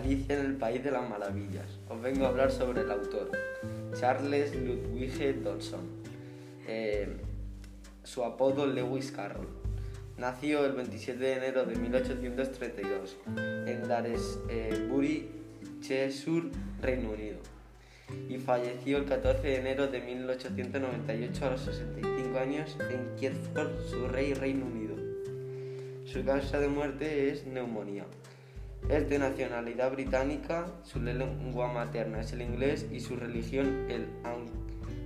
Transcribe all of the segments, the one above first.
Alicia en el País de las Maravillas. Os vengo a hablar sobre el autor, Charles Ludwig Dodson. Eh, su apodo Lewis Carroll. Nació el 27 de enero de 1832 en Daresbury, Cheshire, Reino Unido, y falleció el 14 de enero de 1898 a los 65 años en Kielford, Surrey, Reino Unido. Su causa de muerte es neumonía. Es de nacionalidad británica, su lengua materna es el inglés y su religión el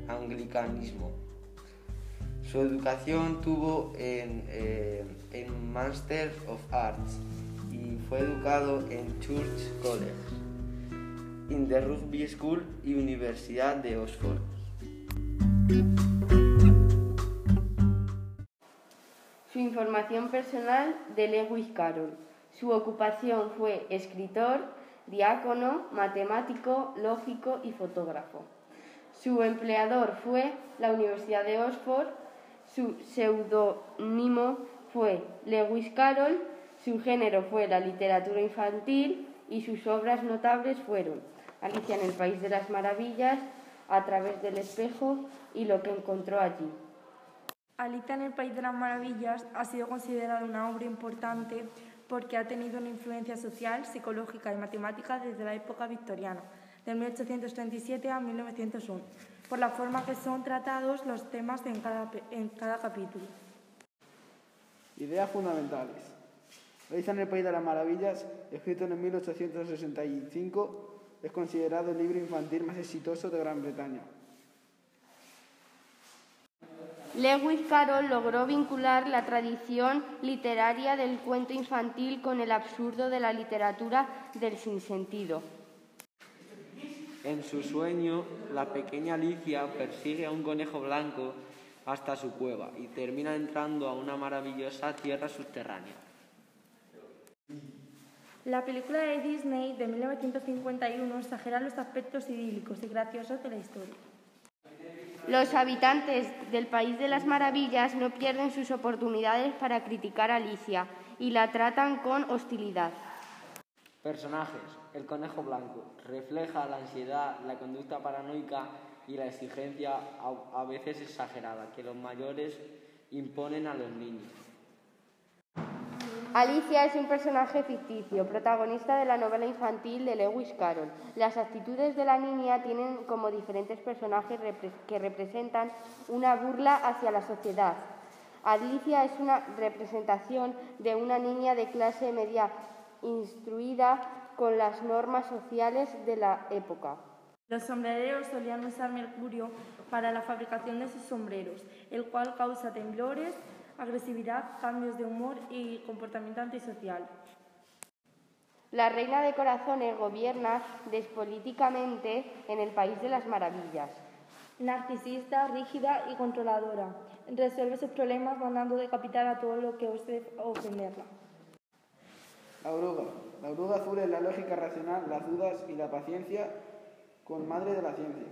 anglicanismo. Su educación tuvo en, eh, en Master of Arts y fue educado en Church College, in the Rugby School y Universidad de Oxford. Su información personal de Lewis Carroll. Su ocupación fue escritor, diácono, matemático, lógico y fotógrafo. Su empleador fue la Universidad de Oxford. Su seudónimo fue Lewis Carroll. Su género fue la literatura infantil y sus obras notables fueron Alicia en el País de las Maravillas, A través del espejo y Lo que encontró allí. Alicia en el País de las Maravillas ha sido considerada una obra importante porque ha tenido una influencia social, psicológica y matemática desde la época victoriana, de 1837 a 1901, por la forma que son tratados los temas en cada, en cada capítulo. Ideas fundamentales. Alicia en el País de las Maravillas, escrito en 1865, es considerado el libro infantil más exitoso de Gran Bretaña. Lewis Carroll logró vincular la tradición literaria del cuento infantil con el absurdo de la literatura del sinsentido. En su sueño, la pequeña Alicia persigue a un conejo blanco hasta su cueva y termina entrando a una maravillosa tierra subterránea. La película de Disney de 1951 exagera los aspectos idílicos y graciosos de la historia. Los habitantes del País de las Maravillas no pierden sus oportunidades para criticar a Alicia y la tratan con hostilidad. Personajes. El conejo blanco refleja la ansiedad, la conducta paranoica y la exigencia a, veces exagerada que los mayores imponen a los niños. Alicia es un personaje ficticio, protagonista de la novela infantil de Lewis Carroll. Las actitudes de la niña tienen como diferentes personajes que representan una burla hacia la sociedad. Alicia es una representación de una niña de clase media instruida con las normas sociales de la época. Los sombrereros solían usar mercurio para la fabricación de sus sombreros, el cual causa temblores, agresividad, cambios de humor y comportamiento antisocial. La reina de corazones gobierna despolíticamente en el país de las maravillas. Narcisista, rígida y controladora. Resuelve sus problemas mandando decapitar a todo lo que ose ofenderla. La oruga. La oruga azul es la lógica racional, las dudas y la paciencia con madre de la ciencia.